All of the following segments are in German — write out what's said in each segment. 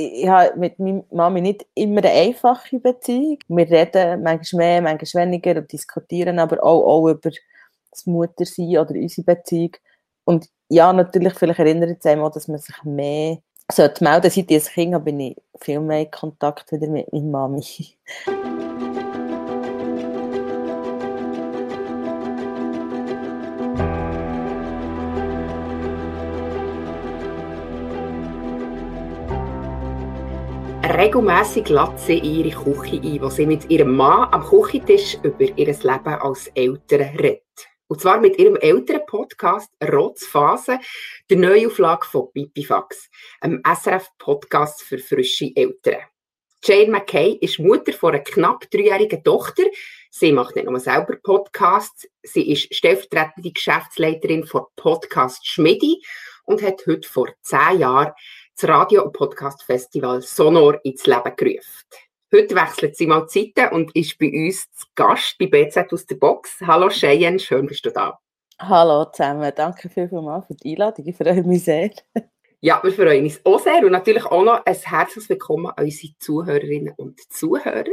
Ich habe mit meiner Mami nicht immer eine einfache Beziehung. Wir reden manchmal mehr, manchmal weniger und diskutieren aber auch, auch über das Muttersein oder unsere Beziehung. Und ja, natürlich, vielleicht erinnert es einem auch, dass man sich mehr sollte melden. Seit ich ein Kind habe, bin ich viel mehr in Kontakt wieder mit meiner Mami. regelmässig lädt sie ihre Küche ein, wo sie mit ihrem Mann am Küchentisch über ihr Leben als Eltern redet. Und zwar mit ihrem älteren Podcast Rotzphase, der Neuauflage von Pipifax, einem SRF-Podcast für frische Eltern. Jane McKay ist Mutter von einer knapp dreijährigen Tochter. Sie macht nicht nur selber Podcasts, sie ist stellvertretende Geschäftsleiterin von Podcast Schmidi und hat heute vor zehn Jahren das Radio- und Podcast-Festival Sonor ins Leben gerufen. Heute wechselt sie mal Zeiten und ist bei uns zu Gast bei BZ aus der Box. Hallo Cheyenne, schön bist du da. Hallo zusammen, danke vielmals für die Einladung, ich freue mich sehr. Ja, wir freuen uns auch sehr und natürlich auch noch ein herzliches Willkommen an unsere Zuhörerinnen und Zuhörer.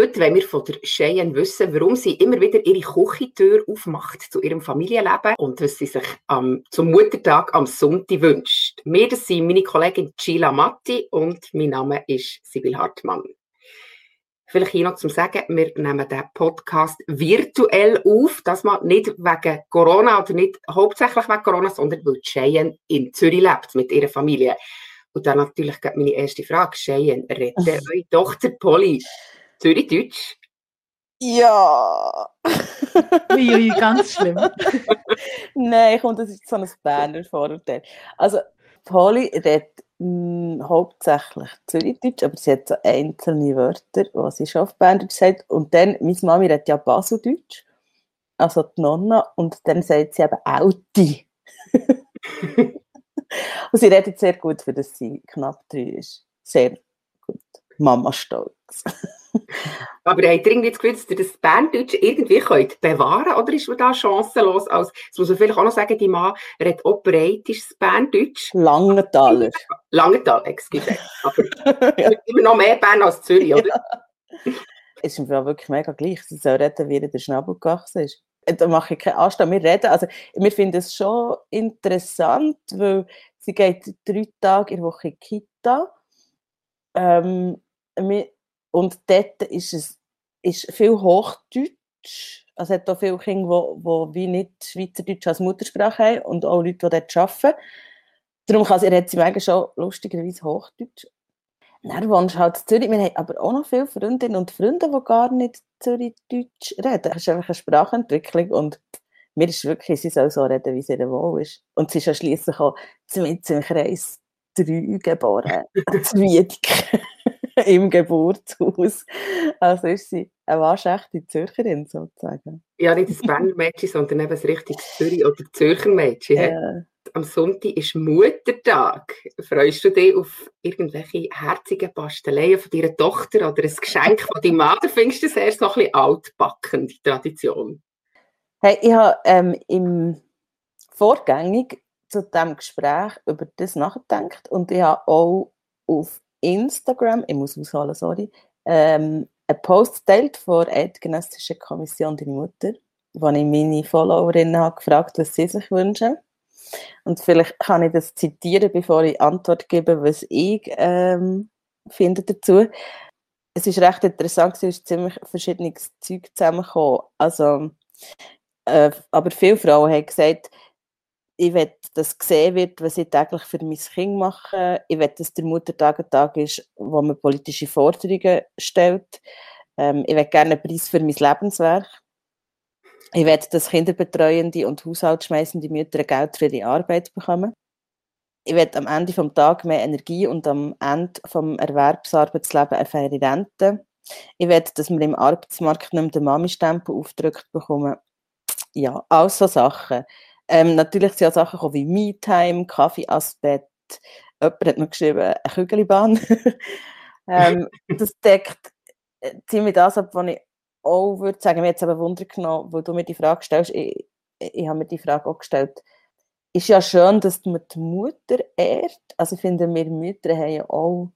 Heute wollen wir von der Cheyenne wissen, warum sie immer wieder ihre Küchentür aufmacht zu ihrem Familienleben und was sie sich am, zum Muttertag am Sonntag wünscht. Wir, das sind meine Kollegin Gila Matti und mein Name ist Sibyl Hartmann. Vielleicht hier noch zum Sagen, wir nehmen den Podcast virtuell auf, das mal nicht wegen Corona oder nicht hauptsächlich wegen Corona, sondern weil Cheyenne in Zürich lebt mit ihrer Familie. Und dann natürlich meine erste Frage, Cheyenne, redet eure Tochter Polly Zürich-Deutsch? Ja. Ui, ganz schlimm. Nein, komm, das ist so ein Berner Vorurteil. Also, Polly redet mh, hm, hauptsächlich Zürichdeutsch, aber sie hat so einzelne Wörter, die sie schon auf Berndeutsch sagt. Und dann, meine Mami redet ja Baseldeutsch, also die Nonna, und dann sagt sie eben Auti. und sie redet sehr gut, für das sie knapp drei ist. Sehr gut. Mama stolz. Aber habt ihr irgendwie das Gefühl, dass ihr das Berndeutsch irgendwie könnt bewahren oder ist man da chancenlos? Als, das muss man vielleicht auch noch sagen, die Mann redet auch breitisches Berndeutsch. Langenthaler. Langenthal, excuse. Aber ja. immer noch mehr Bern als Zürich, oder? Ja. Es ist mir wirklich mega gleich. Sie soll reden, wie der Schnabel gewachsen ist. Da mache ich keinen Anstand. Wir reden, also wir finden es schon interessant, weil sie geht drei Tage in der Woche in die Kita. Ähm, wir, und dort ist es ist viel Hochdeutsch. Also es hat auch viele Kinder, die, wie nicht Schweizerdeutsch als Muttersprache haben und auch Leute, die dort arbeiten. Darum kann sie, redet sie manchmal schon lustigerweise Hochdeutsch. Dann wohnst du halt in Zürich. Wir haben aber auch noch viele Freundinnen und Freunde, die gar nicht Zürichdeutsch reden. Das ist einfach eine Sprachentwicklung und mir ist wirklich, sie soll so reden, wie sie ihr wohl ist. Und sie ist ja schliesslich auch mit im Kreis 3 geboren, zu. im Geburtshaus. Also ist sie eine waschechte Zürcherin sozusagen. Ja, nicht das Berner Mädchen, sondern eben das richtige Zürich- oder Zürcher Mädchen. Ja. Am Sonntag ist Muttertag. Freust du dich auf irgendwelche herzigen Pasteleien von deiner Tochter oder ein Geschenk von deinem Mann? Oder findest du das erst noch ein bisschen altbacken, die Tradition? Hey, ich habe ähm, im Vorgängig zu diesem Gespräch über das nachgedacht und ich habe auch auf Instagram, ich muss ausholen, sorry, ähm, einen Post teilt von der Eidgenössischen Kommission Deine Mutter, wo ich meine Followerinnen habe gefragt, was sie sich wünschen. Und vielleicht kann ich das zitieren, bevor ich Antwort gebe, was ich ähm, finde dazu. Es ist recht interessant, es ist ziemlich verschiedenes Zeug zusammengekommen. Also, äh, aber viele Frauen haben gesagt, ich will, dass gesehen wird, was ich täglich für mein Kind mache. Ich will, dass der Muttertag ein Tag ist, wo man politische Forderungen stellt. Ähm, ich will gerne einen Preis für mein Lebenswerk. Ich will, dass kinderbetreuende und haushaltsschmeißende Mütter Geld für ihre Arbeit bekommen. Ich will am Ende des Tages mehr Energie und am Ende des Erwerbsarbeitslebens eine faire Rente. Ich will, dass wir im Arbeitsmarkt nicht mehr den Mami-Stempel aufgedrückt bekommen. Ja, all so Sachen. Ähm, natürlich sind auch Sachen wie Me-Time. Jemand hat mir geschrieben, eine Kügelbahn. ähm, das deckt äh, ziemlich das ab, was ich auch würde sagen, mir jetzt aber Wunder genommen, wo du mir die Frage stellst. Ich, ich, habe mir die Frage auch gestellt. Ist ja schön, dass man die Mutter ehrt. Also ich finde, wir Mütter haben ja auch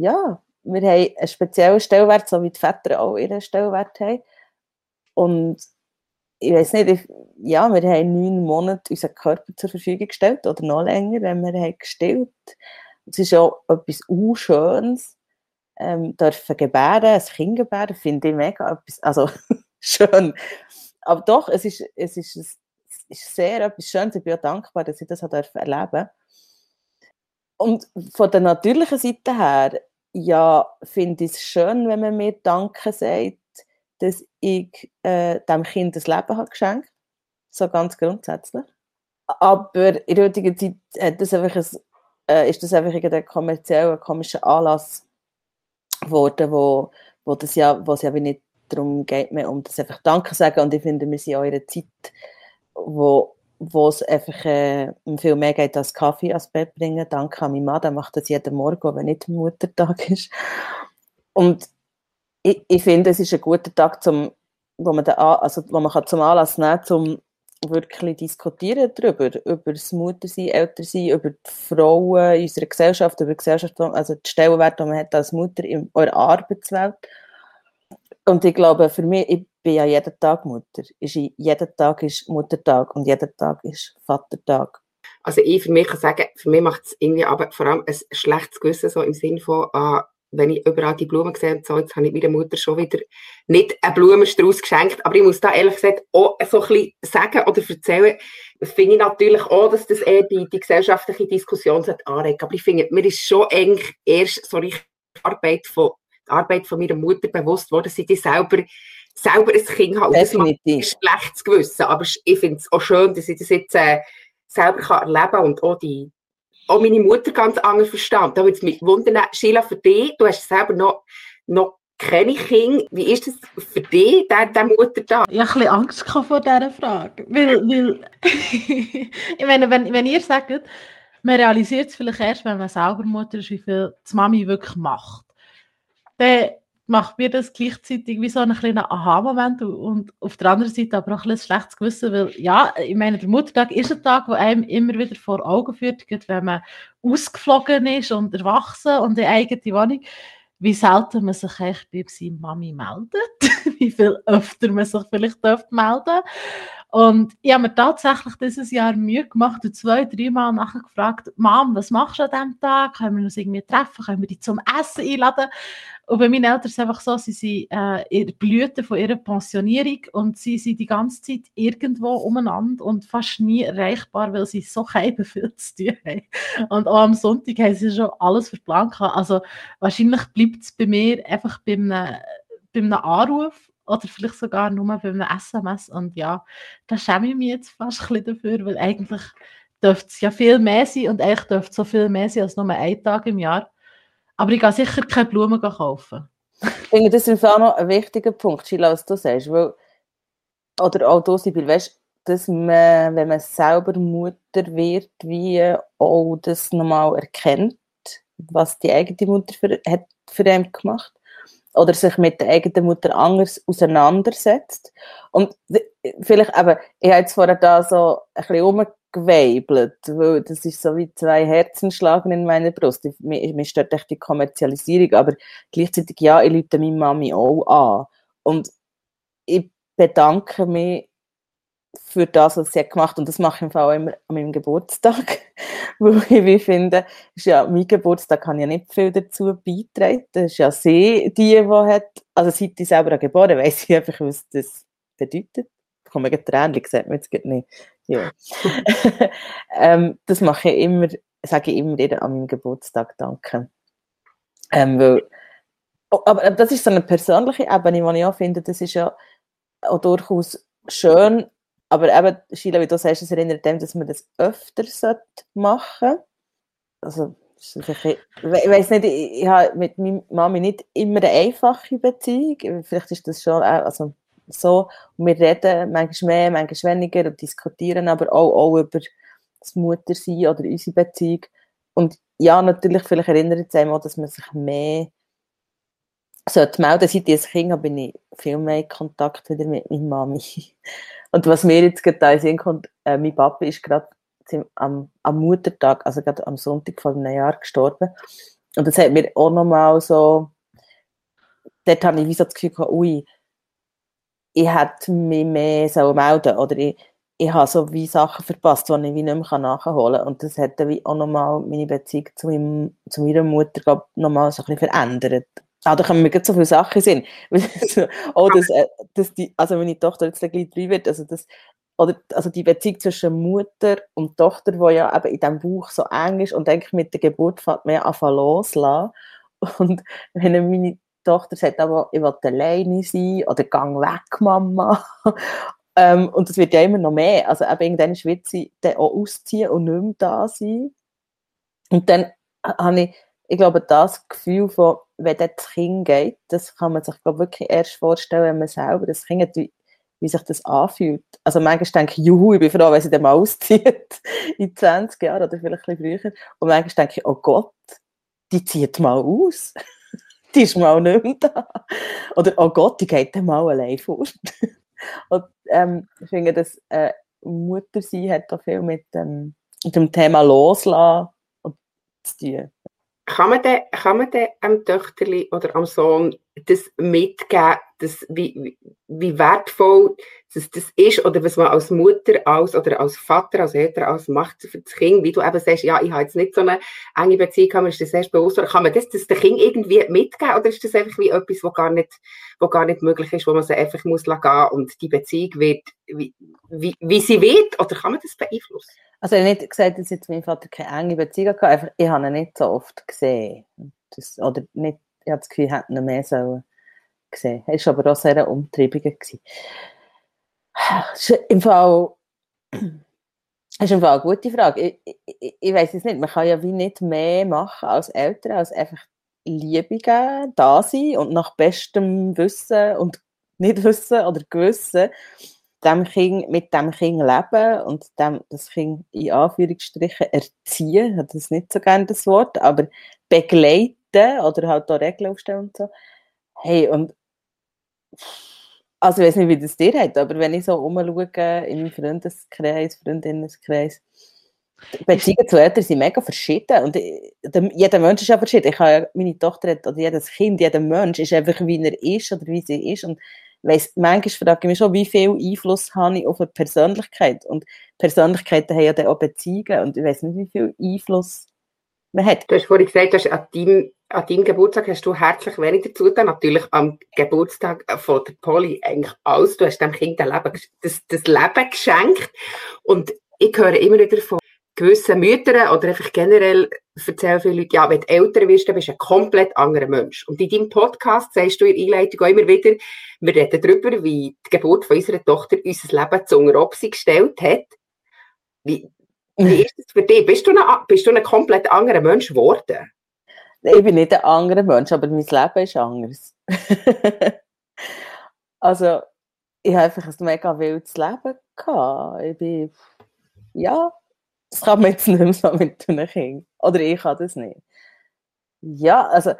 ja, wir haben einen speziellen Stellwert, so wie die Väter auch ihren Stellwert haben. Und ich weiß nicht, ich, ja, wir haben neun Monate unseren Körper zur Verfügung gestellt oder noch länger, wenn wir haben gestillt. Es ist auch etwas Unschönes, ähm, dürfen gebären, ein Kind gebären, finde ich mega etwas, also schön. Aber doch, es ist, es ist, es ist sehr etwas Schönes. Ich bin auch dankbar, dass ich das erleben durfte. Und von der natürlichen Seite her, ja, finde ich es schön, wenn man mir Danke sagt, dass ich äh, dem Kind das Leben habe geschenkt So ganz grundsätzlich. Aber in der heutigen Zeit hat das einfach ein, äh, ist das einfach ein kommerzieller, komischer Anlass geworden, wo, wo, das ja, wo es ja wie nicht darum geht, mehr um das einfach Danke sagen. Und ich finde, wir sind in einer Zeit, wo wo es einfach äh, viel mehr geht als Kaffee ans Bett bringen. Danke an meinen Mann, der macht das jeden Morgen, wenn nicht Muttertag ist. Und ich, ich finde, es ist ein guter Tag, zum, wo man, den, also, wo man kann zum Anlass nehmen kann, um wirklich diskutieren darüber, über das Muttersein, Ältersein, über die Frauen in unserer Gesellschaft, über die Gesellschaft, also die Stellenwerte, die man hat als Mutter in eurer Arbeitswelt. Und ich glaube, für mich, ich bin ja jeden Tag Mutter. Ist, jeden Tag ist Muttertag und jeden Tag ist Vatertag. Also ich für mich kann sagen, für mich macht es irgendwie aber vor allem ein schlechtes Gewissen, so im Sinne von, ah, wenn ich überall die Blumen sehe und so, jetzt habe ich meiner Mutter schon wieder nicht einen Blumenstrauß geschenkt, aber ich muss da ehrlich gesagt auch so ein bisschen sagen oder erzählen, finde ich natürlich auch, dass das eher die, die gesellschaftliche Diskussion anregt. Aber ich finde, mir ist schon eigentlich erst so richtig Arbeit von, die Arbeit von meiner Mutter bewusst worden, seit ich selber selber ein Kind habe. Definitiv. Das macht schlechtes Gewissen. Aber ich finde es auch schön, dass ich das jetzt äh, selber kann erleben kann und auch, die, auch meine Mutter ganz anders verstanden. Da würde es mich wundern, Sheila, für dich, du hast selber noch, noch keine Kinder. Wie ist das für dich, der, der Mutter da? Ich habe ein bisschen Angst vor dieser Frage. Weil, weil ich meine, wenn, wenn ihr sagt, man realisiert es vielleicht erst, wenn man selber Mutter ist, wie viel die Mami wirklich macht. Dann macht mir das gleichzeitig wie so einen kleinen Aha-Moment und auf der anderen Seite aber auch ein, ein schlechtes Gewissen, weil ja, ich meine, der Muttertag ist ein Tag, der einem immer wieder vor Augen führt, wenn man ausgeflogen ist und erwachsen und in eigene Wohnung, wie selten man sich echt bei seiner Mami meldet, wie viel öfter man sich vielleicht melden. dürfte und ich habe mir tatsächlich dieses Jahr Mühe gemacht und zwei, dreimal nachher gefragt, Mom, was machst du an diesem Tag? Können wir uns irgendwie treffen? Können wir dich zum Essen einladen? Und bei meinen Eltern ist es einfach so, sie sind äh, in der Blüte von ihrer Pensionierung und sie sind die ganze Zeit irgendwo umeinander und fast nie erreichbar, weil sie so viel zu tun haben. Und auch am Sonntag haben sie schon alles verplant. Also wahrscheinlich bleibt es bei mir einfach bei einem Anruf oder vielleicht sogar nur bei einem SMS. Und ja, da schäme ich mich jetzt fast ein bisschen dafür, weil eigentlich dürfte es ja viel mehr sein und eigentlich dürfte es so viel mehr sein als nur ein Tag im Jahr. Aber ich gehe sicher keine Blumen kaufen. Ich finde, das ist auch noch ein wichtiger Punkt, Sheila, was du sagst. Weil, oder auch du, Sibyl, weißt dass man, wenn man selber Mutter wird, wie auch das nochmal erkennt, was die eigene Mutter für, hat für einen gemacht oder sich mit der eigenen Mutter anders auseinandersetzt. Und vielleicht aber, ich habe jetzt vorher da so ein bisschen umgeweibelt, weil das ist so wie zwei Herzenschlagen in meiner Brust. Mir, mir stört echt die Kommerzialisierung, aber gleichzeitig, ja, ich lüte meine Mami auch an. Und ich bedanke mich für das, was sie hat gemacht und das mache ich im Fall auch immer an meinem Geburtstag, weil ich wie finde, ist ja, mein Geburtstag kann ja nicht viel dazu beitragen, das ist ja sie, die, die hat, also seit ich selber geboren weiß ich einfach, was das bedeutet. Ich komme gerade Tränen, sieht man jetzt nicht. Ja. ähm, das mache ich immer, sage ich immer wieder an meinem Geburtstag Danke. Ähm, weil, oh, aber das ist so eine persönliche Ebene, die ich auch finde, das ist ja auch durchaus schön, aber eben, Sheila, wie du sagst, es erinnert dem, dass man das öfter machen sollte. Also, ich weiß nicht, ich, ich habe mit meiner Mami nicht immer eine einfache Beziehung. Vielleicht ist das schon also so. Und wir reden manchmal mehr, manchmal weniger und diskutieren aber auch, auch über das Muttersein oder unsere Beziehung. Und ja, natürlich, vielleicht erinnert es einem auch, dass man sich mehr sollte melden. Seit ich ein Kind habe, bin ich viel mehr in Kontakt wieder mit meiner Mami. Und was mir jetzt gerade Sinn kommt, äh, mein Papa ist gerade am, am Muttertag, also gerade am Sonntag vor einem Jahr gestorben. und das hat mir auch nochmal so, dort habe ich wie so das Gefühl gehabt, ui, ich hätte mich mehr so melden oder ich, ich habe so wie Sachen verpasst, die ich wie nicht mehr nachholen kann. Und das hat dann wie auch nochmal meine Beziehung zu, meinem, zu meiner Mutter nochmal so ein bisschen verändert. Ah, da kommen mir so viele Sachen sehen. oh, dass, äh, dass die, also meine Tochter jetzt gleich drei wird, also das, oder, also die Beziehung zwischen Mutter und Tochter, die ja eben in diesem Buch so eng ist und eigentlich mit der Geburt fängt man ja an loslassen. Und wenn meine Tochter sagt, aber ich will alleine sein oder gang weg, Mama. ähm, und das wird ja immer noch mehr. Also eben irgendwann wird sie dann auch ausziehen und nicht mehr da sein. Und dann habe ich, ich glaube, das Gefühl von, wenn das Kind geht, das kann man sich glaube wirklich erst vorstellen, wenn man selber das Kind hat, wie, wie sich das anfühlt. Also manchmal denke ich, juhu, ich bin froh, wenn sie dann mal auszieht, in 20 Jahren oder vielleicht ein bisschen früher. Und manchmal denke ich, oh Gott, die zieht mal aus die ist mal nicht mehr da. Oder, oh Gott, die geht dann mal allein fort. Und ähm, ich finde, dass äh, Muttersein hat auch viel mit, ähm, mit dem Thema Loslassen zu tun. Kann man denn, kann man denn am Töchterli oder am Sohn das mitgeben, dass, wie, wie wertvoll das, das ist oder was man als Mutter als, oder als Vater, als Eltern als macht für das Kind, wie du eben sagst, ja, ich habe jetzt nicht so eine enge Beziehung, kann man das erst bewusst kann man das, das dem Kind irgendwie mitgeben oder ist das einfach wie etwas, was gar nicht, wo gar nicht möglich ist, wo man sie einfach muss gehen und die Beziehung wird, wie, wie, wie sie wird? Oder kann man das beeinflussen? Also ich habe nicht gesagt, dass jetzt mein Vater keine enge Beziehung hatte, einfach, ich habe ihn nicht so oft gesehen. Das, oder nicht, ich habe das Gefühl, ich hätte ihn mehr so gesehen. Er war aber auch sehr umtriebig. Das ist im Fall, eine gute Frage. Ich, ich, ich weiß es nicht, man kann ja wie nicht mehr machen als Eltern, als einfach Liebe da sein und nach bestem Wissen und nicht Wissen oder Gewissen dem kind, mit dem Kind leben und dem, das Kind in Anführungsstrichen erziehen, hat das nicht so gerne das Wort, aber begleiten oder halt auch Regeln aufstellen und so. Hey, und also ich weiß nicht, wie das dir hat, aber wenn ich so umschaue in meinem Freundeskreis, Freundinnenkreis, Beziehungen zu Eltern sind mega verschieden und jeder Mensch ist ja verschieden. Ich habe, meine Tochter hat, oder jedes Kind, jeder Mensch ist einfach, wie er ist oder wie sie ist und weiss, manchmal frage ich mich schon, wie viel Einfluss habe ich auf eine Persönlichkeit und Persönlichkeiten haben ja dann auch Beziehungen und ich weiß nicht, wie viel Einfluss man hat. Du hast vorhin gesagt, dass an deinem, an deinem Geburtstag hast du herzlich wenig dazu getan. Natürlich am Geburtstag von der Polly eigentlich alles. Du hast dem Kind das Leben geschenkt und ich höre immer wieder von gewissen Müttern oder einfach generell erzählen viele Leute, ja, wenn du älter wirst, dann bist du ein komplett anderer Mensch. Und in deinem Podcast sagst du in der Einleitung auch immer wieder, wir reden darüber, wie die Geburt von unserer Tochter unser Leben zu Obsi gestellt hat. Wie, wie ist das für dich? Bist du, ein, bist du ein komplett anderer Mensch geworden? Ich bin nicht ein anderer Mensch, aber mein Leben ist anders. also, ich habe einfach ein mega wildes Leben gehabt. Ich bin, ja, das kann man jetzt nicht mehr so mit Kind. Oder ich kann das nicht. Ja, also,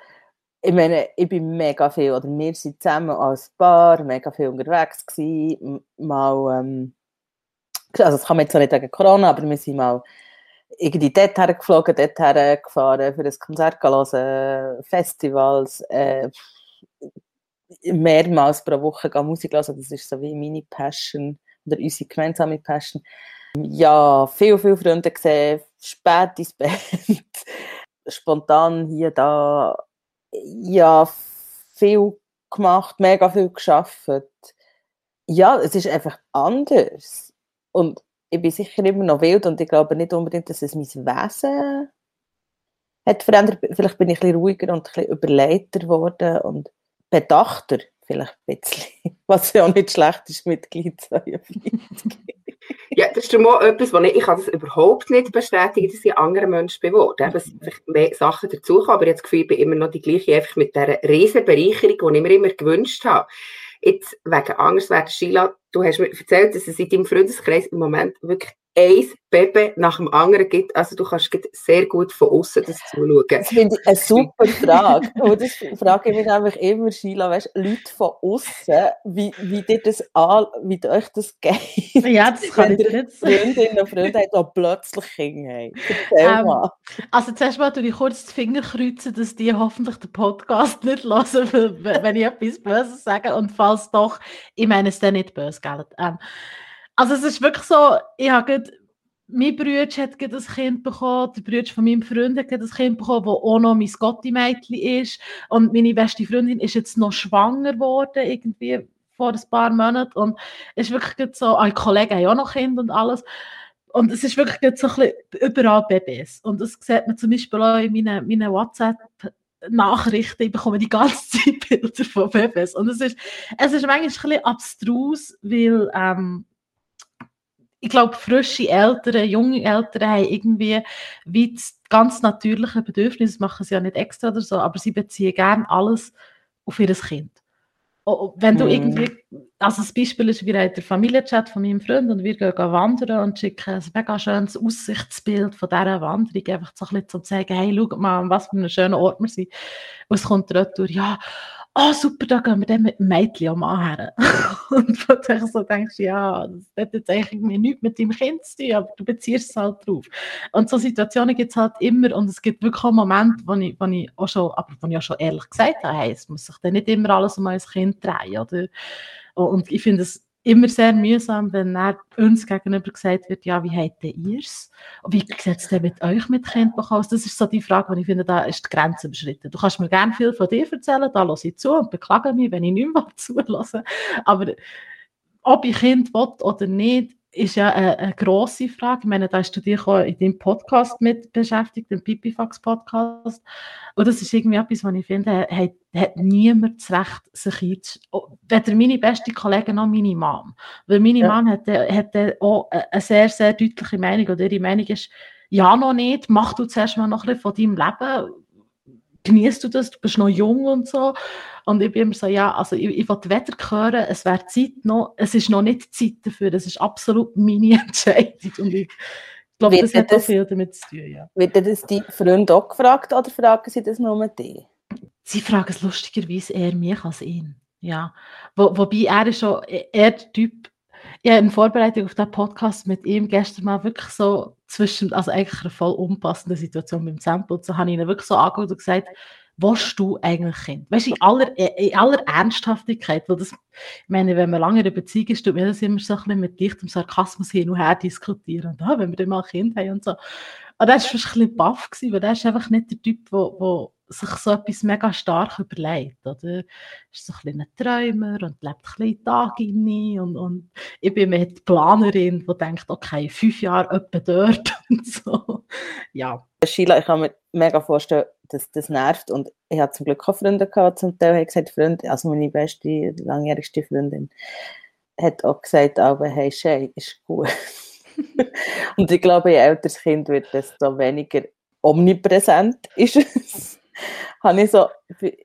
ich meine, ich bin mega viel, oder wir sind zusammen als Paar mega viel unterwegs gewesen, mal, ähm, also das kann man jetzt auch nicht wegen Corona, aber wir sind mal irgendwie dort geflogen, dort gefahren, für ein Konzert hören, Festivals, äh, mehrmals pro Woche Musik hören, das ist so wie meine Passion, oder unsere gemeinsame Passion ja, viel, viele Freunde gesehen, spät ins Bett, spontan hier, da, ja, viel gemacht, mega viel geschafft. Ja, es ist einfach anders. Und ich bin sicher immer noch wild und ich glaube nicht unbedingt, dass es mein Wesen hat verändert. Vielleicht bin ich ein bisschen ruhiger und ein bisschen überleiter geworden und bedachter vielleicht ein bisschen. Was ja auch nicht schlecht ist, Mitglied 42. Ja, das ist mal etwas, wo ich, ich kann das überhaupt nicht bestätigen, dass ich anderen Menschen geworden Eben, es sind mehr Sachen dazukommen, aber jetzt Gefühl, ich bin immer noch die gleiche, einfach mit dieser riesen Bereicherung, die ich mir immer gewünscht habe. Jetzt, wegen Angst werden, Sheila, du hast mir erzählt, dass es in deinem Freundeskreis im Moment wirklich ein Baby nach dem anderen gibt. Also du kannst sehr gut von außen das zuschauen. Das finde ich eine super Frage. Und das frage ich mich einfach immer, Sheila, weißt, Leute von außen, wie, wie dir das an, wie euch das geht. Ja, das kann ich nicht. Freundinnen und Freunde haben, die plötzlich Kinder haben. Ähm, also zuerst mal tue ich kurz die Finger kreuzen, dass die hoffentlich den Podcast nicht hören, wenn ich etwas Böses sage. Und falls doch, ich meine es dann nicht böse, gell? Ähm, also es ist wirklich so, ich habe mein Bruder hat gerade ein Kind bekommen, der Bruder von meinem Freund hat ein Kind bekommen, das auch noch mein Gotti-Mädchen ist. Und meine beste Freundin ist jetzt noch schwanger geworden, irgendwie vor ein paar Monaten. Und es ist wirklich so, alle Kollegen haben auch noch Kinder und alles. Und es ist wirklich so ein bisschen überall Babys. Und das sieht man zum Beispiel auch in meinen, meinen WhatsApp- Nachrichten, ich bekomme die ganze Zeit Bilder von Babys. Und es ist, es ist manchmal ein bisschen abstrus, weil ähm, ich glaube, frische Eltern, junge Eltern haben irgendwie wie das ganz natürliche Bedürfnis, das machen sie ja nicht extra oder so, aber sie beziehen gerne alles auf ihr Kind. Wenn du mm. irgendwie, also das Beispiel ist, wir haben den Familienchat von meinem Freund und wir gehen wandern und schicken ein mega schönes Aussichtsbild von dieser Wanderung, einfach so ein bisschen zum zeigen, hey, schau mal, was für einen schönen Ort wir sind. Und es kommt durch, ja, oh super, da gehen wir dann mit dem Mädchen am her. und wo du so denkst, ja, das hat jetzt eigentlich nichts mit deinem Kind zu tun, aber du beziehst es halt drauf. Und so Situationen gibt es halt immer und es gibt wirklich auch Momente, wo ich, wo ich auch schon, aber wo ich auch schon ehrlich gesagt habe, hey, es muss sich dann nicht immer alles um ein Kind drehen, oder? Und ich finde es immer sehr mühsam, wenn uns gegenüber gesagt wird, ja, wie habt ihr es? Wie sieht es denn mit euch mit Kind aus? Das ist so die Frage, die ich finde, da ist die Grenze überschritten. Du kannst mir gerne viel von dir erzählen, da höre ich zu und beklage mich, wenn ich nicht mehr zulasse. Aber ob ich Kind will oder nicht, ist ja eine, eine grosse Frage. Ich meine, da hast du dich auch in deinem Podcast mit beschäftigt, dem Pipifax Podcast. Und das ist irgendwie etwas, was ich finde, hat, hat niemand das Recht, sich einzuschalten. Oh, weder meine beste Kollegin noch meine Mom. Weil meine ja. Mom hat, hat auch eine sehr, sehr deutliche Meinung. Oder ihre Meinung ist, ja, noch nicht, mach du zuerst mal noch ein bisschen von deinem Leben genießt du das, du bist noch jung und so. Und ich bin immer so, ja, also ich, ich wollte weder hören, es wäre Zeit noch, es ist noch nicht Zeit dafür, das ist absolut meine Entscheidung. Und ich glaube, das hat das, auch viel damit zu tun, ja. Wird das die Freunde auch gefragt oder fragen sie das nur mit dir? Sie fragen es lustigerweise eher mich als ihn, ja. Wo, wobei er ist schon eher der Typ, ja, in Vorbereitung auf den Podcast mit ihm gestern mal wirklich so zwischen, also eigentlich eine voll unpassende Situation beim Sample, so habe ich ihn wirklich so angeguckt und gesagt, was du eigentlich Kind? Weißt du, in aller, in aller Ernsthaftigkeit, weil das, ich meine, wenn man lange in einer Beziehung ist, tut mir das immer so ein bisschen mit leichtem Sarkasmus hin und her diskutieren. Und ah, wenn wir dann mal ein Kind haben und so. Und das war fast ein bisschen baff, weil der ist einfach nicht der Typ, der sich so etwas mega stark überlegt. Oder? Ist so ein, ein Träumer und lebt ein bisschen Tag in und, und ich bin mehr die Planerin, die denkt, okay, fünf Jahre etwa dort und so. Ja. Sheila, ich kann mir mega vorstellen, dass das nervt und ich hatte zum Glück auch Freunde gehabt, zum Teil habe ich gesagt, Freunde, also meine beste, langjährigste Freundin, hat auch gesagt, aber hey, Shay, ist gut. und ich glaube, je älter das Kind wird, desto weniger omnipräsent ist es habe ich so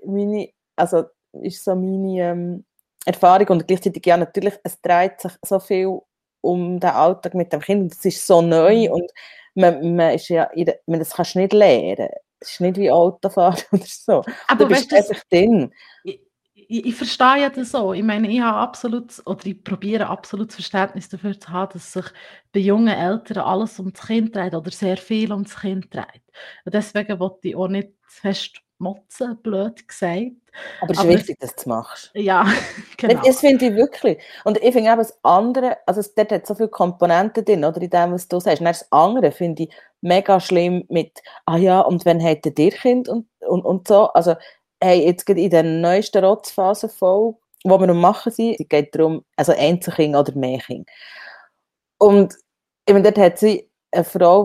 meine, also ist so meine ähm, Erfahrung und gleichzeitig ja natürlich, es dreht sich so viel um den Alltag mit dem Kind, es ist so neu mhm. und man, man ist ja, man, das kannst du nicht lernen. Es ist nicht wie Autofahren oder so. Aber du bist weißt, einfach drin. Ich, ich, verstehe ja das so. Ich meine, ich habe absolut, oder ich probiere absolut Verständnis dafür zu haben, dass sich bei jungen Eltern alles um das Kind dreht oder sehr viel um das Kind dreht. Und deswegen wollte ich auch nicht fest motzen, blöd gesagt. Aber es ist Aber wichtig, dass du es machst. Ja, genau. Das finde ich wirklich. Und ich finde eben das andere, also es dort hat so viele Komponenten drin, oder in dem, was du sagst. Und das andere finde ich mega schlimm mit, ah ja, und wenn hätte dir Kind und, und, und so. Also, hey, jetzt geht in der neuesten Rotzphase voll, wo wir noch machen sind, es geht darum, also Einzelkind oder Märchen. Und ich meine, dort hat sie eine Frau,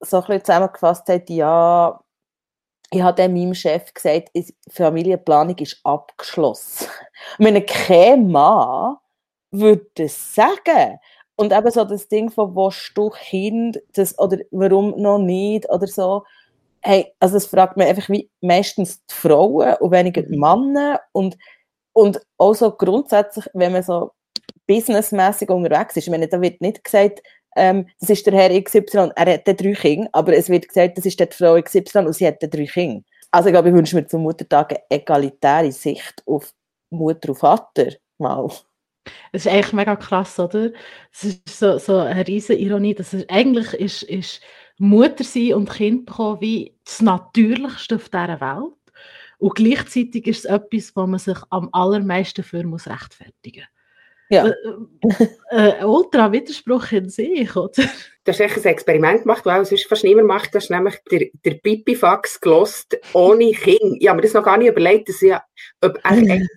die so ein bisschen zusammengefasst hat, ja, ich habe dann meinem Chef gesagt, die Familienplanung ist abgeschlossen. Wenn kein Mann würde das sagen. Und eben so das Ding von, wo du Kind, das, oder warum noch nicht, oder so. Hey, also das fragt man einfach wie meistens die Frauen und weniger die mhm. Männer. Und, und auch so grundsätzlich, wenn man so businessmäßig unterwegs ist, ich meine, da wird nicht gesagt, ähm, das ist der Herr XY, er hat drei Kinder, aber es wird gesagt, das ist die Frau XY und sie hat drei Kinder. Also ich glaube, ich wünsche mir zum Muttertag eine egalitäre Sicht auf Mutter und Vater. Mal. Das ist eigentlich mega krass, oder? Das ist so, so eine riesige Ironie. Dass es, eigentlich ist, ist Mutter sein und Kind bekommen wie das Natürlichste auf dieser Welt. Und gleichzeitig ist es etwas, wo man sich am allermeisten für muss rechtfertigen Ja. Äh, äh, ein Ultra-Widerspruch in sich, oder? Du hast echt ein Experiment gemacht, das sonst fast niemand macht. Du hast nämlich der, der Pipifax gelost ohne Kind. Ich habe mir das noch gar nicht überlegt, dass ich, ob eigentlich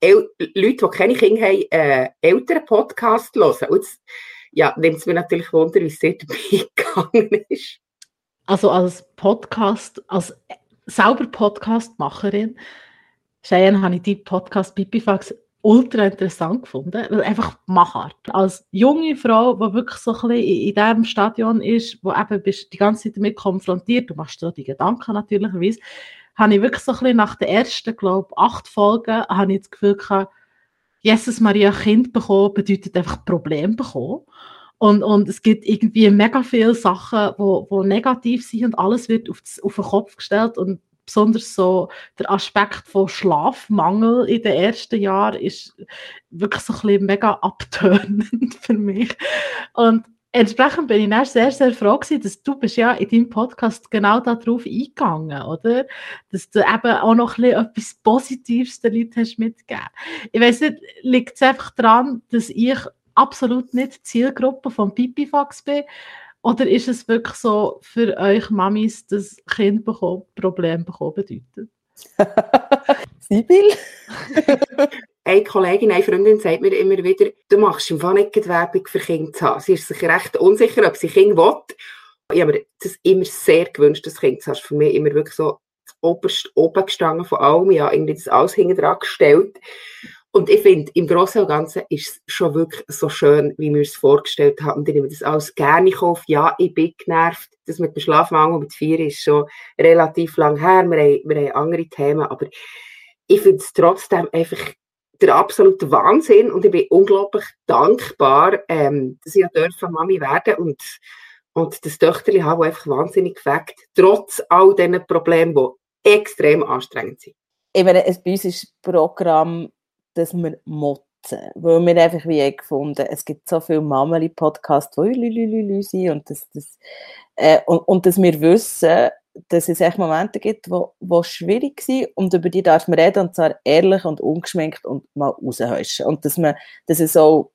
El Leute, die keine Kinder haben, äh, älteren Podcast hören. Und jetzt, ja, nimmt es mir natürlich Wunder, wie es dort gegangen ist. Also als Podcast, als selber Podcastmacherin, Cheyenne, habe ich die Podcast Pipifax ultra interessant gefunden, weil einfach Machart. Als junge Frau, die wirklich so ein bisschen in, in diesem Stadion ist, wo eben bist die ganze Zeit damit konfrontiert, du machst dir die Gedanken natürlicherweise, habe ich wirklich so ein bisschen nach den ersten, glaube ich, acht Folgen, habe ich das Gefühl gehabt, Jesus Maria Kind bekommen bedeutet einfach Problem bekommen. Und, und es gibt irgendwie mega viele Sachen, wo, wo negativ sind und alles wird auf, das, auf den Kopf gestellt und besonders so der Aspekt von Schlafmangel in den ersten Jahren ist wirklich so ein bisschen mega abtönend für mich. Und entsprechend bin ich dann sehr, sehr froh gewesen, dass du bist ja in deinem Podcast genau darauf eingegangen, oder? Dass du eben auch noch ein bisschen etwas Positives den Leuten hast mitgegeben. Ich weiss nicht, liegt es einfach daran, dass ich absolut nicht Zielgruppe vom Pipifax bin? Oder ist es wirklich so für euch Mamis, dass Kind bekommen, Problem bekommen bedeutet? Sibyl? eine Kollegin, eine Freundin sagt mir immer wieder, du machst im Fall nicht Werbung für Kinder zu haben. Sie ist sich recht unsicher, ob sie Kinder will. Ich habe mir das immer sehr gewünscht, das Kind zu haben. Für mich immer wirklich so das oberste oben gestanden von allem. Ich habe irgendwie das alles hinten dran gestellt. Und ich finde, im Großen und Ganzen ist es schon wirklich so schön, wie wir es vorgestellt haben. Und ich nehme das alles gerne auf. Ja, ich bin genervt. Das mit dem Schlafmangel mit vier ist schon relativ lang her. Wir haben, wir haben andere Themen. Aber ich finde es trotzdem einfach der absolute Wahnsinn. Und ich bin unglaublich dankbar, ähm, dass ich dürfen Mami werden und und das Töchterli haben, das einfach wahnsinnig weckt, trotz all diesen Problemen, die extrem anstrengend sind. Ich meine, bei uns ist das Programm dass wir motzen. Weil wir einfach wie gefunden es gibt so viele Mameli-Podcasts, die lülülülü sind und, das, das, äh, und, und dass wir wissen, dass es echt Momente gibt, wo, wo schwierig sind und über die darf man reden und zwar ehrlich und ungeschminkt und mal raushäuschen. Und dass, man, dass es auch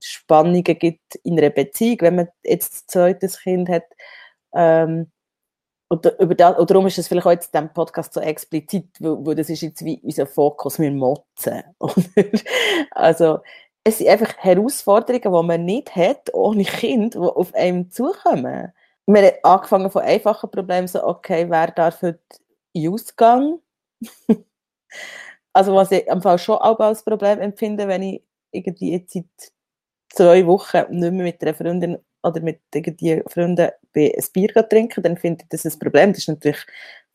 Spannungen gibt in einer Beziehung, wenn man jetzt ein zweites Kind hat, ähm, und, über das, und darum ist es vielleicht auch in diesem Podcast so explizit, weil, weil das ist jetzt wie unser Fokus, wir motzen. also, es sind einfach Herausforderungen, die man nicht hat, ohne Kind, die auf einem zukommen. Wir haben angefangen von einfachen Problemen, so, okay, wer darf heute in Ausgang? also, was ich am Fall schon auch als Problem empfinde, wenn ich irgendwie jetzt seit zwei Wochen nicht mehr mit einer Freundin oder mit irgendwie Freunden ein Bier trinken, dann finde ich das ein Problem. Das ist natürlich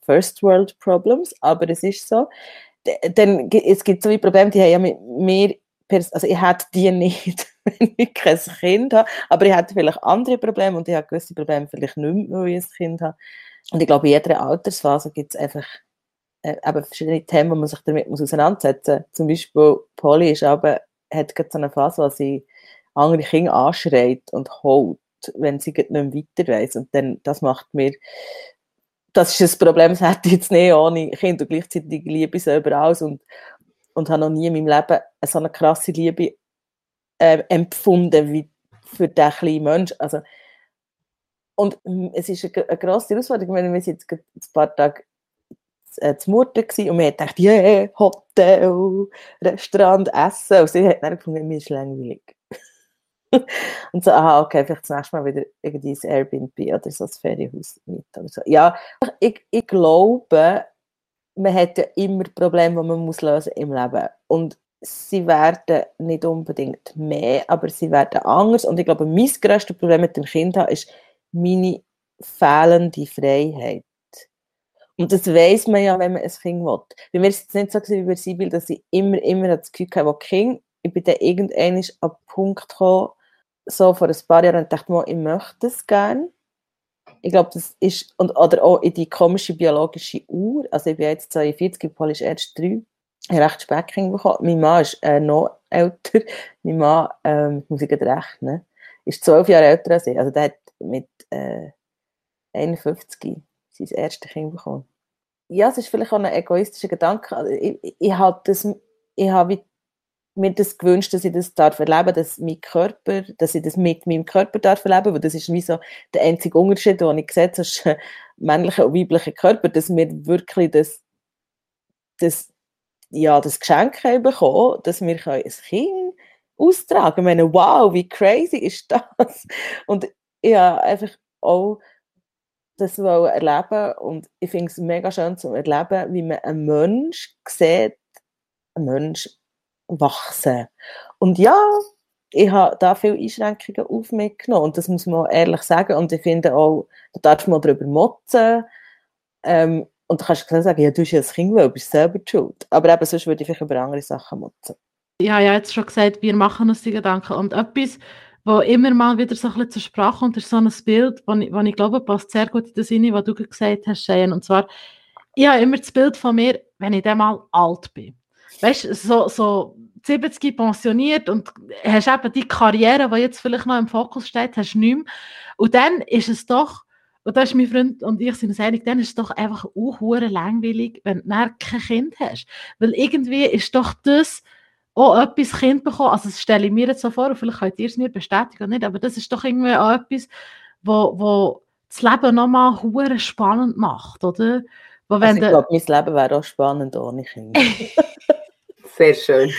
First World Problems, aber es ist so. Dann, es gibt so Probleme, die haben ja mit mir, also ich hätte die nicht, wenn ich kein Kind habe, aber ich hätte vielleicht andere Probleme und ich habe gewisse Probleme vielleicht nicht mehr, weil ich ein Kind habe. Und ich glaube, in jeder Altersphase gibt es einfach äh, eben verschiedene Themen, wo man sich damit muss auseinandersetzen muss. Zum Beispiel Polly ist aber, hat gerade so eine Phase, wo sie andere Kinder anschreit und holt, wenn sie nicht mehr weiter weiss. Und dann, das macht mir, das ist ein Problem, das hätte ich jetzt nicht ohne Kind und gleichzeitig liebe ich selber aus und, und habe noch nie in meinem Leben so eine krasse Liebe äh, empfunden wie für diesen kleinen Mensch. Also, und es ist eine, eine grosse Herausforderung, wenn wir jetzt ein paar Tage äh, zu Mutter gewesen, und wir haben gedacht, yeah, Hotel, Restaurant, Essen. Und sie hat dann gefunden, mir ist langweilig. und so, aha, okay, vielleicht das nächste Mal wieder irgendwie ein Airbnb oder so ein Ferienhaus mit oder so. Ja, ich, ich glaube, man hat ja immer Probleme, die man muss lösen im Leben. Und sie werden nicht unbedingt mehr, aber sie werden anders. Und ich glaube, mein grösstes Problem mit dem Kind ist meine fehlende Freiheit. Und das weiß man ja, wenn man ein Kind will. Bei mir ist es nicht so wie bei Sibyl, dass ich immer, immer das Gefühl habe, wo Kind, ich bin dann irgendwann an den Punkt gekommen, so vor ein paar Jahren und dachte, ich möchte es gerne. Ich glaube, das ist, und, oder auch in die komische biologische Uhr, also ich bin jetzt 42, Paul ist erst drei, ich habe recht spät bekommen. Mein Mann ist äh, noch älter, mein Mann, ähm, muss ich recht, ne? ist zwölf Jahre älter als ich, also der hat mit äh, 51 sein erstes Kind bekommen. Ja, es ist vielleicht auch ein egoistischer Gedanke, also ich, ich, ich habe das, ich habe mir das gewünscht, dass ich das darf erleben, dass mein Körper, dass ich das mit meinem Körper darf erleben, weil das ist wie so der einzige Unterschied, den ich sehe zwischen männlichen und weiblichen Körper, dass wir wirklich das, das, ja, das Geschenk haben bekommen, dass wir ein Kind austragen können. Ich meine, wow, wie crazy ist das? Und habe einfach auch das erleben und ich finde es mega schön zu erleben, wie man einen Mensch sieht, einen Mensch wachsen. Und ja, ich habe da viele Einschränkungen auf mich genommen und das muss man ehrlich sagen und ich finde auch, da darf man darüber motzen ähm, und da kannst du sagen, ja, du bist ja ein Kind, du bist selber schuld. Aber eben, sonst würde ich vielleicht über andere Sachen motzen. Ja, ja, jetzt schon gesagt, wir machen uns die Gedanken und etwas, wo immer mal wieder so ein bisschen zur Sprache kommt, ist so ein Bild, wo ich, ich glaube, passt sehr gut in das Sinne, was du gesagt hast, Cheyenne. Und zwar, ich habe immer das Bild von mir, wenn ich dann mal alt bin weißt du, so, so 70 pensioniert und hast eben die Karriere, die jetzt vielleicht noch im Fokus steht, hast du nicht mehr. Und dann ist es doch, und da ist mein Freund und ich sind uns einig, dann ist es doch einfach auch langweilig, wenn du kein Kind hast. Weil irgendwie ist doch das auch etwas Kind bekommen, also das stelle ich mir jetzt so vor, und vielleicht könnt ihr es mir bestätigen oder nicht, aber das ist doch irgendwie auch etwas, wo, wo das Leben nochmal spannend macht, oder? Wo, also ich glaube, mein Leben wäre auch spannend ohne Kinder. Sehr schön.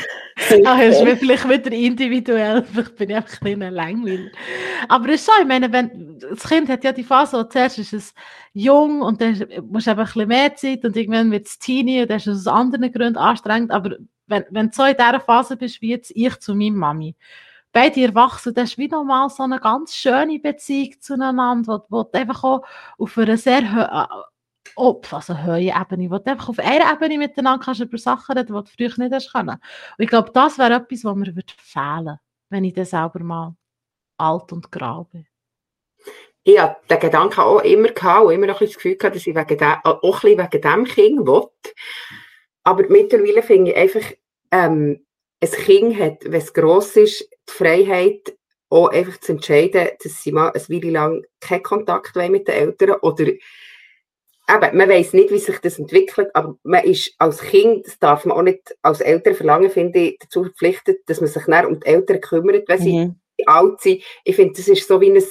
Ach, es ist vielleicht wieder individuell, vielleicht bin ich einfach ein bisschen langweilig. Aber es ist so, ich meine, wenn, das Kind hat ja die Phase, wo zuerst ist es jung und dann musst du eben ein bisschen mehr Zeit und irgendwann wird es Teenie und dann ist es aus anderen Gründen anstrengend, aber wenn, wenn du so in dieser Phase bist, wie jetzt ich zu meiner Mami, beide erwachsen, das ist wieder mal so eine ganz schöne Beziehung zueinander, wo, wo du einfach auch auf einer sehr auf, also hohe Ebene, wo du einfach auf einer Ebene miteinander kannst über Sachen reden, die du früher nicht hast können. Und ich glaube, das wäre etwas, was mir würde fehlen wenn ich dann selber mal alt und grau bin. Ich habe den Gedanken auch immer gehabt und immer noch das Gefühl gehabt, dass ich wegen dem, auch ein wegen dem Kind will. Aber mittlerweile finde ich einfach, ähm, ein Kind hat, wenn es gross ist, die Freiheit, auch einfach zu entscheiden, dass sie mal eine Weile lang keinen Kontakt mit den Eltern oder eben, man weiß nicht, wie sich das entwickelt, aber man ist als Kind, das darf man auch nicht als Eltern verlangen, finde ich, dazu verpflichtet, dass man sich um die Eltern kümmert, wenn sie mhm. alt sind. Ich finde, das ist so wie, ein,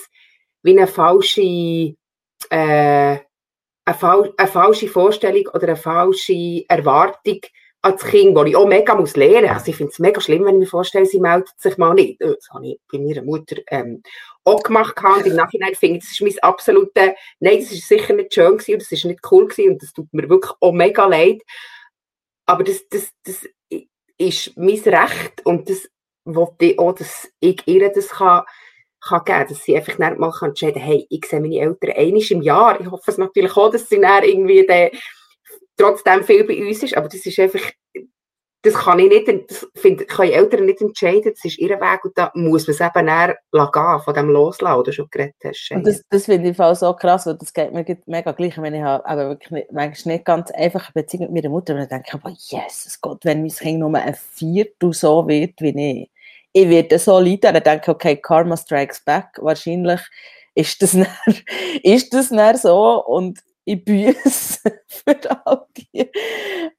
wie eine falsche, äh, eine, eine falsche Vorstellung oder eine falsche Erwartung, als Kind, wo ich auch mega muss lernen muss. Also ich finde es mega schlimm, wenn ich mir vorstelle, sie meldet sich mal nicht. Das habe ich bei meiner Mutter ähm, auch gemacht. Und im Nachhinein finde ich, das ist mein absolute, nein, das ist sicher nicht schön gewesen und das ist nicht cool gewesen und das tut mir wirklich auch mega leid. Aber das, das, das ist mein Recht und das wollte ich auch, dass ich ihr das kann, kann geben, dass sie einfach nicht mal entscheiden kann, hey, ich sehe meine Eltern einmal im Jahr. Ich hoffe es natürlich auch, dass sie dann irgendwie den, trotzdem viel bei uns ist, aber das ist einfach, das kann ich nicht, das find, können Eltern nicht entscheiden, das ist ihr Weg und da muss man es eben näher gehen, von dem loslassen, oder schon geredet hast. Und das, das finde ich so krass, weil das geht mir mega gleich, wenn ich habe aber wirklich nicht, manchmal nicht ganz einfach eine Beziehung mit meiner Mutter und dann denke ich, aber Jesus Gott, wenn mein Kind nur ein Viertel so wird wie ich, ich werde so leiden, dann denke ich, okay, Karma strikes back, wahrscheinlich ist das dann, ist das dann so. Und ich büße für die.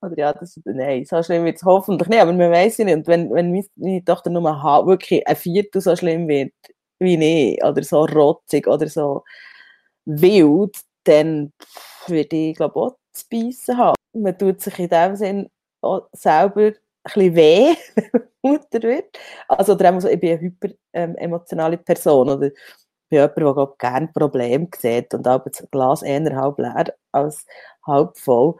Oder ja, das, nein, so schlimm wird es hoffentlich nicht, aber man weiß es nicht. Und wenn, wenn meine Tochter nur wirklich ein Viertel so schlimm wird wie ich, oder so rotzig oder so wild, dann würde ich, glaube auch zu beißen haben. Man tut sich in dem Sinn auch selber ein weh, wenn man Mutter wird. Also, oder auch so, ich bin eine hyper ähm, emotionale Person, oder bin jemand, der glaub, gerne Probleme sieht und auch das Glas eher halb leer als halb voll.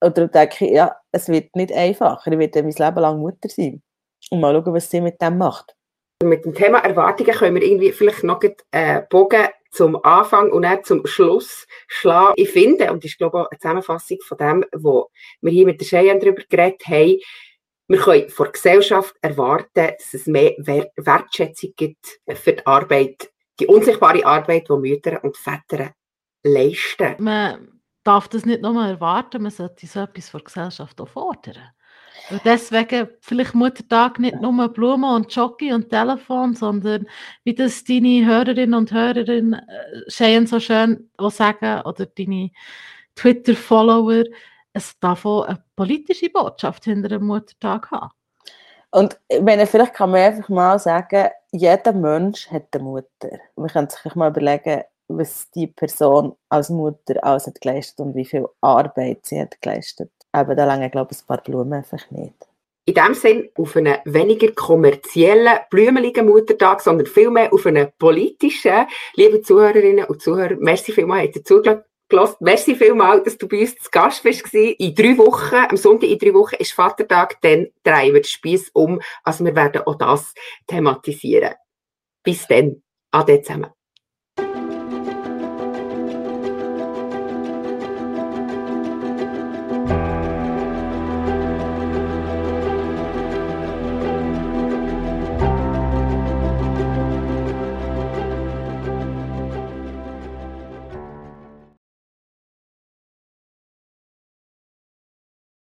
Oder denke ich, ja, es wird nicht einfacher. Ich werde mein Leben lang Mutter sein. Und mal schauen, was sie mit dem macht. Mit dem Thema Erwartungen können wir irgendwie vielleicht noch einen äh, Bogen zum Anfang und dann zum Schluss schlagen. Ich finde, und das ist glaube ich eine Zusammenfassung von dem, was wir hier mit der Cheyenne darüber geredet haben, Wir können von der Gesellschaft erwarten, dass es mehr Wertschätzung gibt für die Arbeit, die unsichtbare Arbeit, die Mütter und Väter leisten. Man darf das nicht nur erwarten, man sollte so etwas von der Gesellschaft auch fordern. Und deswegen vielleicht Muttertag nicht nur Blumen und Jockey und Telefon, sondern wie das deine Hörerinnen und Hörer äh, so schön sagen oder deine Twitter-Follower, es darf auch eine politische Botschaft hinter dem Muttertag haben. Und wenn vielleicht kann man einfach mal sagen, jeder Mensch hat eine Mutter. Man kann sich mal überlegen, was die Person als Mutter alles hat geleistet und wie viel Arbeit sie hat geleistet. Aber da lange glaube ich ein paar Blumen einfach nicht. In dem Sinn auf einen weniger kommerziellen, blümeligen Muttertag, sondern vielmehr auf einen politischen. Liebe Zuhörerinnen und Zuhörer, merci vielmals, habt ihr zugelassen. Merci vielmals, dass du bei uns zu Gast warst. In drei Wochen, am Sonntag in drei Wochen ist Vatertag, dann drehen wir den Spieß um. Also wir werden auch das thematisieren. Bis dann. Ade zusammen.